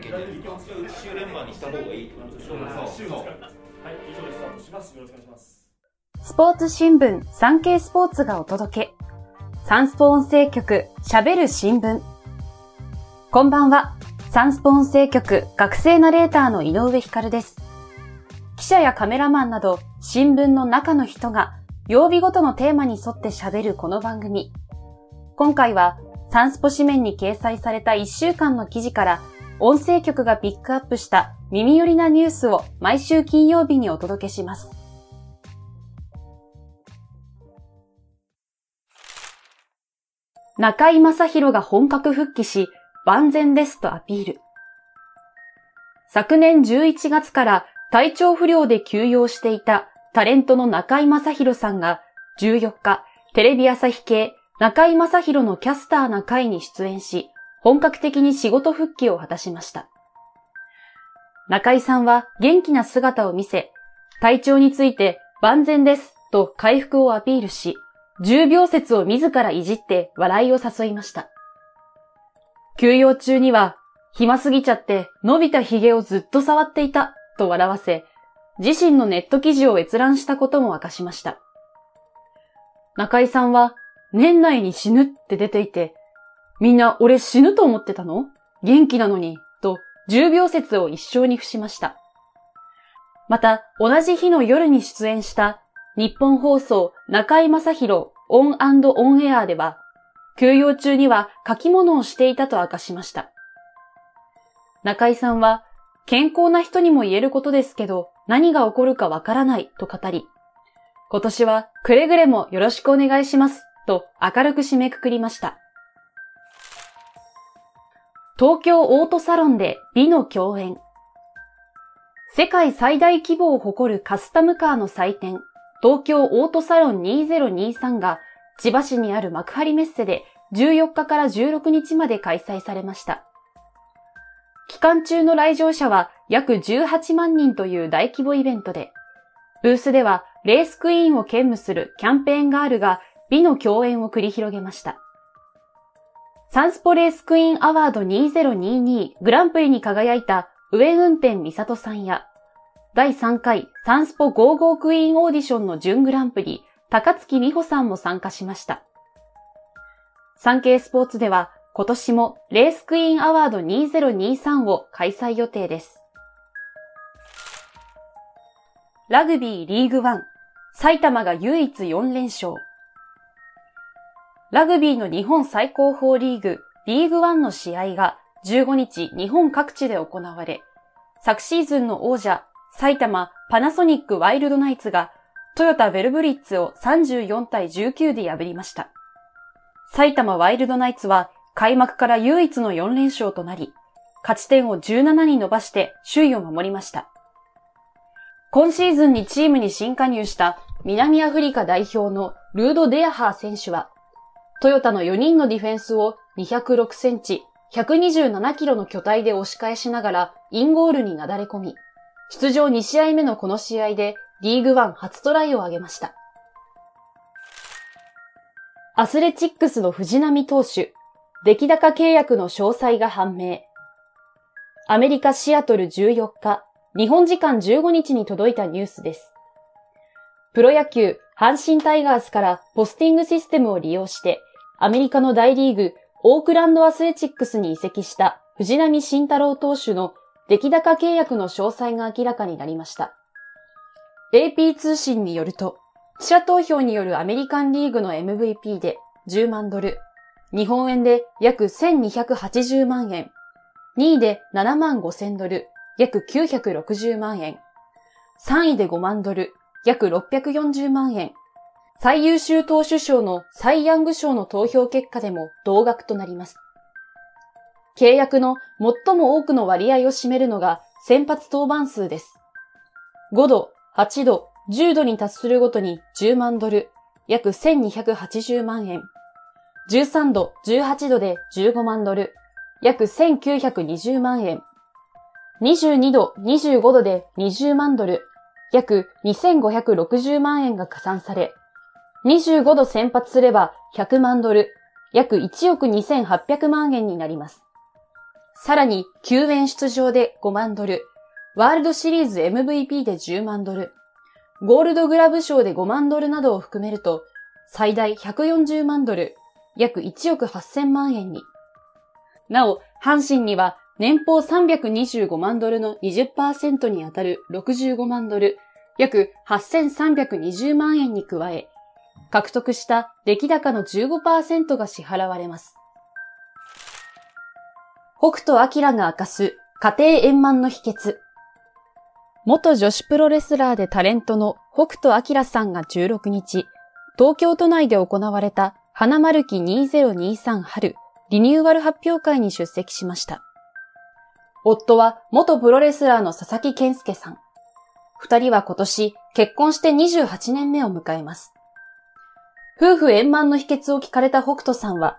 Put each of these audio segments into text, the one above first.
いけてるか週連番にした方がいいとでしょそうはい、以上でスタートします。よろしくお願いします。スポーツ新聞サンケイスポーツがお届け。サンスポ音声局喋る新聞。こんばんは。サンスポ音声局学生ナレーターの井上光です。記者やカメラマンなど新聞の中の人が曜日ごとのテーマに沿って喋るこの番組。今回はサンスポ紙面に掲載された1週間の記事から音声局がピックアップした耳寄りなニュースを毎週金曜日にお届けします。中井正宏が本格復帰し、万全ですとアピール。昨年11月から体調不良で休養していたタレントの中井正宏さんが14日、テレビ朝日系中井正宏のキャスターな会に出演し、本格的に仕事復帰を果たしました。中井さんは元気な姿を見せ、体調について万全ですと回復をアピールし、重病説を自らいじって笑いを誘いました。休養中には、暇すぎちゃって伸びた髭をずっと触っていたと笑わせ、自身のネット記事を閲覧したことも明かしました。中居さんは、年内に死ぬって出ていて、みんな俺死ぬと思ってたの？元気なのに、と重病説を一笑に付しました。また、同じ日の夜に出演したニッポン放送中居正広 ON & ON AIR では、休養中には書き物をしていたと明かしました。中井さんは、健康な人にも言えることですけど、何が起こるかわからないと語り、今年はくれぐれもよろしくお願いしますと明るく締めくくりました。東京オートサロンで美の共演。世界最大規模を誇るカスタムカーの祭典、東京オートサロン2023が千葉市にある幕張メッセで14日から16日まで開催されました。期間中の来場者は約18万人という大規模イベントで、ブースではレースクイーンを兼務するキャンペーンガールが美の共演を繰り広げました。サンスポレースクイーンアワード2022グランプリに輝いた上運転美里さんや、第3回サンスポ55クイーンオーディションの準グランプリ、高月美穂さんも参加しました。産経スポーツでは今年もレースクイーンアワード2023を開催予定です。ラグビーリーグワン、埼玉が唯一4連勝。ラグビーの日本最高峰リーグ、リーグワンの試合が15日日本各地で行われ、昨シーズンの王者、埼玉パナソニックワイルドナイツがトヨタベルブリッツを34対19で破りました。埼玉ワイルドナイツは開幕から唯一の4連勝となり、勝ち点を17に伸ばして首位を守りました。今シーズンにチームに新加入した南アフリカ代表のルード・デアハー選手は、トヨタの4人のディフェンスを206センチ、127キロの巨体で押し返しながらインゴールになだれ込み、出場2試合目のこの試合でリーグワン初トライを挙げました。アスレチックスの藤波投手、出来高契約の詳細が判明。アメリカシアトル14日、日本時間15日に届いたニュースです。プロ野球、阪神タイガースからポスティングシステムを利用して、アメリカの大リーグ、オークランドアスレチックスに移籍した藤波慎太郎投手の出来高契約の詳細が明らかになりました。AP 通信によると、記者投票によるアメリカンリーグの MVP で10万ドル、日本円で約1280万円、2位で7万5千ドル、約960万円、3位で5万ドル、約640万円、最優秀投手賞のサイ・ヤング賞の投票結果でも同額となります。契約の最も多くの割合を占めるのが先発登板数です。5度、8度、10度に達するごとに10万ドル、約1280万円。13度、18度で15万ドル、約1920万円。22度、25度で20万ドル、約2560万円が加算され、25度先発すれば100万ドル、約1億2800万円になります。さらに救援出場で5万ドル、ワールドシリーズ MVP で10万ドル、ゴールドグラブ賞で5万ドルなどを含めると、最大140万ドル、約1億8000万円に。なお、阪神には年俸325万ドルの20%にあたる65万ドル、約8320万円に加え、獲得した出来高の15%が支払われます。北斗晶が明かす家庭円満の秘訣。元女子プロレスラーでタレントの北斗晶さんが16日、東京都内で行われた花丸記2023春リニューアル発表会に出席しました。夫は元プロレスラーの佐々木健介さん。二人は今年結婚して28年目を迎えます。夫婦円満の秘訣を聞かれた北斗さんは、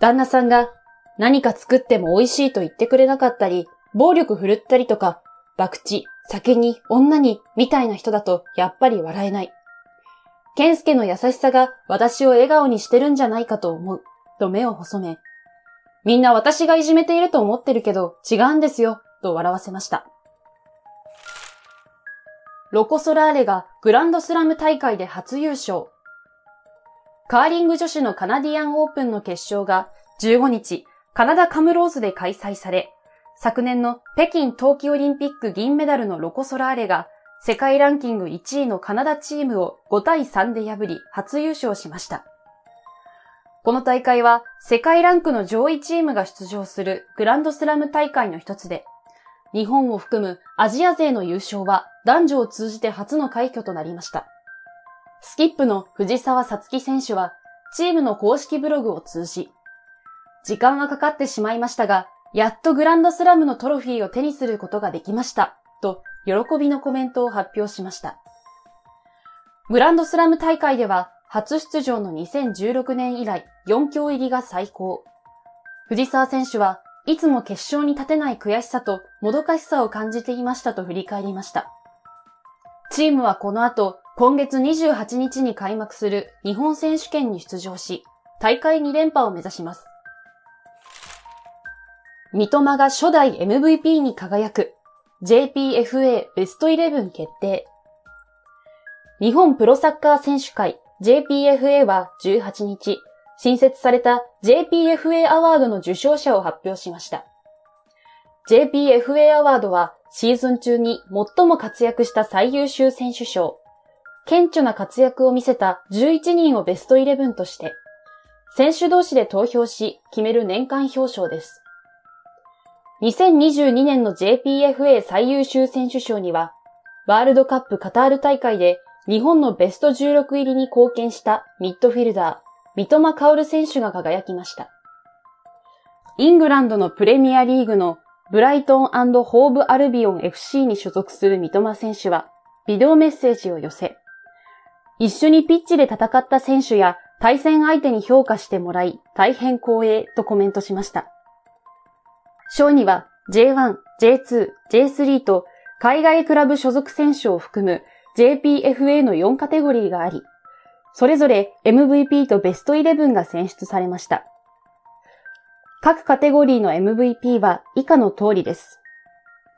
旦那さんが何か作っても美味しいと言ってくれなかったり、暴力振るったりとか、博打、酒に、女に、みたいな人だとやっぱり笑えない。健介の優しさが私を笑顔にしてるんじゃないかと思う、と目を細め、みんな私がいじめていると思ってるけど違うんですよ、と笑わせました。ロコ・ソラーレがグランドスラム大会で初優勝。カーリング女子のカナディアンオープンの決勝が15日、カナダカムローズで開催され、昨年の北京冬季オリンピック銀メダルのロコ・ソラーレが世界ランキング1位のカナダチームを5対3で破り初優勝しました。この大会は世界ランクの上位チームが出場するグランドスラム大会の一つで、日本を含むアジア勢の優勝は男女を通じて初の快挙となりました。スキップの藤沢さつき選手は、チームの公式ブログを通じ、時間はかかってしまいましたが、やっとグランドスラムのトロフィーを手にすることができました、と喜びのコメントを発表しました。グランドスラム大会では、初出場の2016年以来4強入りが最高。藤沢選手はいつも決勝に立てない悔しさともどかしさを感じていましたと振り返りました。チームはこの後、今月28日に開幕する日本選手権に出場し、大会2連覇を目指します。三笘が初代 MVP に輝く JPFA ベスト11決定。日本プロサッカー選手会 JPFA は18日、新設された JPFA アワードの受賞者を発表しました。JPFA アワードはシーズン中に最も活躍した最優秀選手賞、顕著な活躍を見せた11人をベスト11として、選手同士で投票し決める年間表彰です。2022年の JPFA 最優秀選手賞には、ワールドカップカタール大会で日本のベスト16入りに貢献したミッドフィルダー、三笘薫選手が輝きました。イングランドのプレミアリーグのブライトンホーブアルビオン FC に所属する三笘選手は、ビデオメッセージを寄せ、一緒にピッチで戦った選手や対戦相手に評価してもらい、大変光栄とコメントしました。賞には J1、J2、J3 と海外クラブ所属選手を含む JPFA の4カテゴリーがあり、それぞれ MVP とベスト11が選出されました。各カテゴリーの MVP は以下の通りです。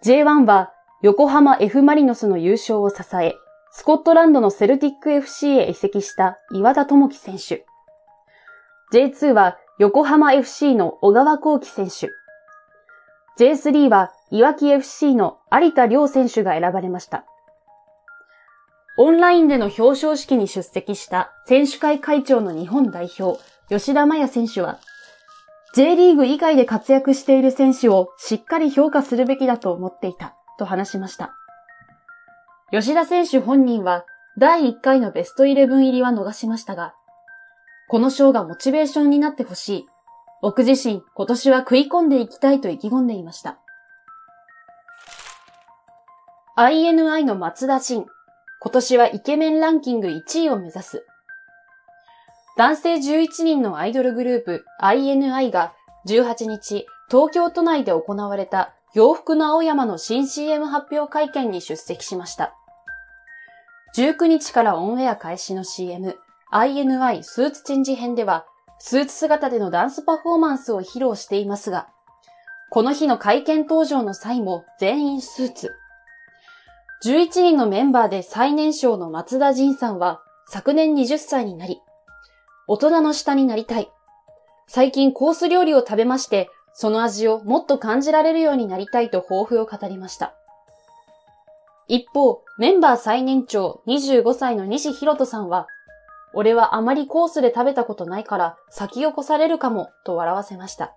J1 は横浜 F マリノスの優勝を支え、スコットランドのセルティック FC へ移籍した岩田智樹選手。J2 は横浜 FC の小川幸輝選手。J3 はいわき FC の有田良選手が選ばれました。オンラインでの表彰式に出席した選手会会長の日本代表、吉田麻也選手は、J リーグ以外で活躍している選手をしっかり評価するべきだと思っていた、と話しました。吉田選手本人は、第1回のベスト11入りは逃しましたが、この賞がモチベーションになってほしい。僕自身、今年は食い込んでいきたいと意気込んでいました。INI の松田慎、今年はイケメンランキング1位を目指す。男性11人のアイドルグループ INI が18日、東京都内で行われた洋服の青山の新 CM 発表会見に出席しました。19日からオンエア開始の CM INI スーツチェンジ編では、スーツ姿でのダンスパフォーマンスを披露していますが、この日の会見登場の際も全員スーツ。11人のメンバーで最年少の松田仁さんは昨年20歳になり、大人の下になりたい。最近コース料理を食べまして、その味をもっと感じられるようになりたいと抱負を語りました。一方、メンバー最年長25歳の西博人さんは、俺はあまりコースで食べたことないから先を越されるかもと笑わせました。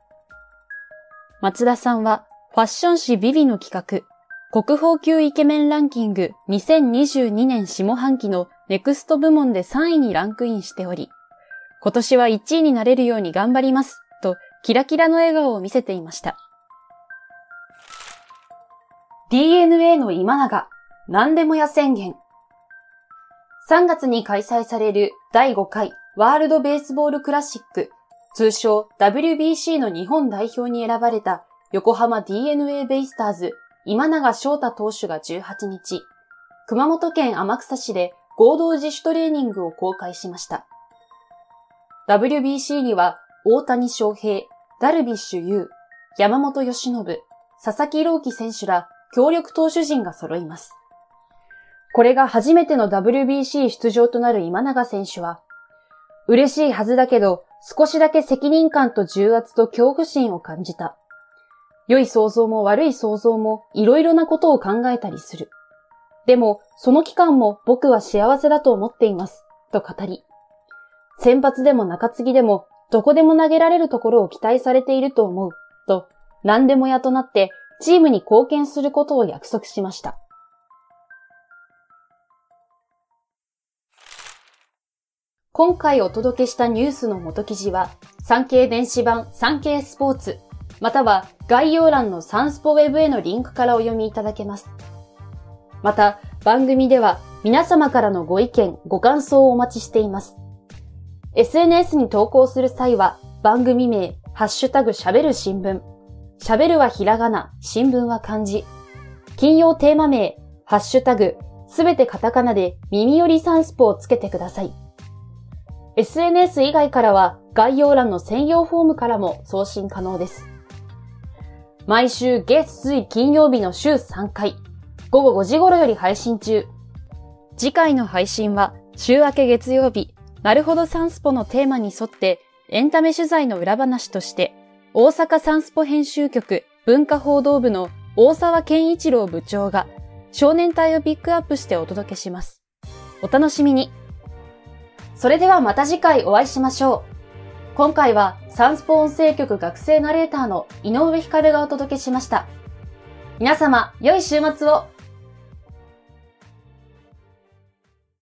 松田さんはファッション誌ビビの企画、国宝級イケメンランキング2022年下半期のネクスト部門で3位にランクインしており、今年は1位になれるように頑張ります、とキラキラの笑顔を見せていました。DNA の今永、何でもや宣言。3月に開催される第5回ワールドベースボールクラシック、通称 WBC の日本代表に選ばれた横浜 DNA ベイスターズ今永翔太投手が18日、熊本県天草市で合同自主トレーニングを公開しました。WBC には大谷翔平、ダルビッシュ有、山本由伸、佐々木朗希選手ら強力投手陣が揃います。これが初めての WBC 出場となる今永選手は、嬉しいはずだけど少しだけ責任感と重圧と恐怖心を感じた。良い想像も悪い想像もいろいろなことを考えたりする。でも、その期間も僕は幸せだと思っています。と語り。先発でも中継ぎでも、どこでも投げられるところを期待されていると思う。と、何でもやとなって、チームに貢献することを約束しました。今回お届けしたニュースの元記事は、産経電子版産経スポーツまたは概要欄のサンスポウェブへのリンクからお読みいただけます。また、番組では皆様からのご意見、ご感想をお待ちしています。SNS に投稿する際は番組名、ハッシュタグ喋る新聞。喋るはひらがな、新聞は漢字。金曜テーマ名、ハッシュタグ、すべてカタカナで耳よりサンスポをつけてください。SNS 以外からは概要欄の専用フォームからも送信可能です。毎週月水金曜日の週3回、午後5時頃より配信中。次回の配信は週明け月曜日、なるほどサンスポのテーマに沿ってエンタメ取材の裏話として、大阪サンスポ編集局文化報道部の大沢健一郎部長が少年隊をピックアップしてお届けします。お楽しみに。それではまた次回お会いしましょう。今回はサンスポ音声局学生ナレーターの井上光がお届けしました。皆様、良い週末を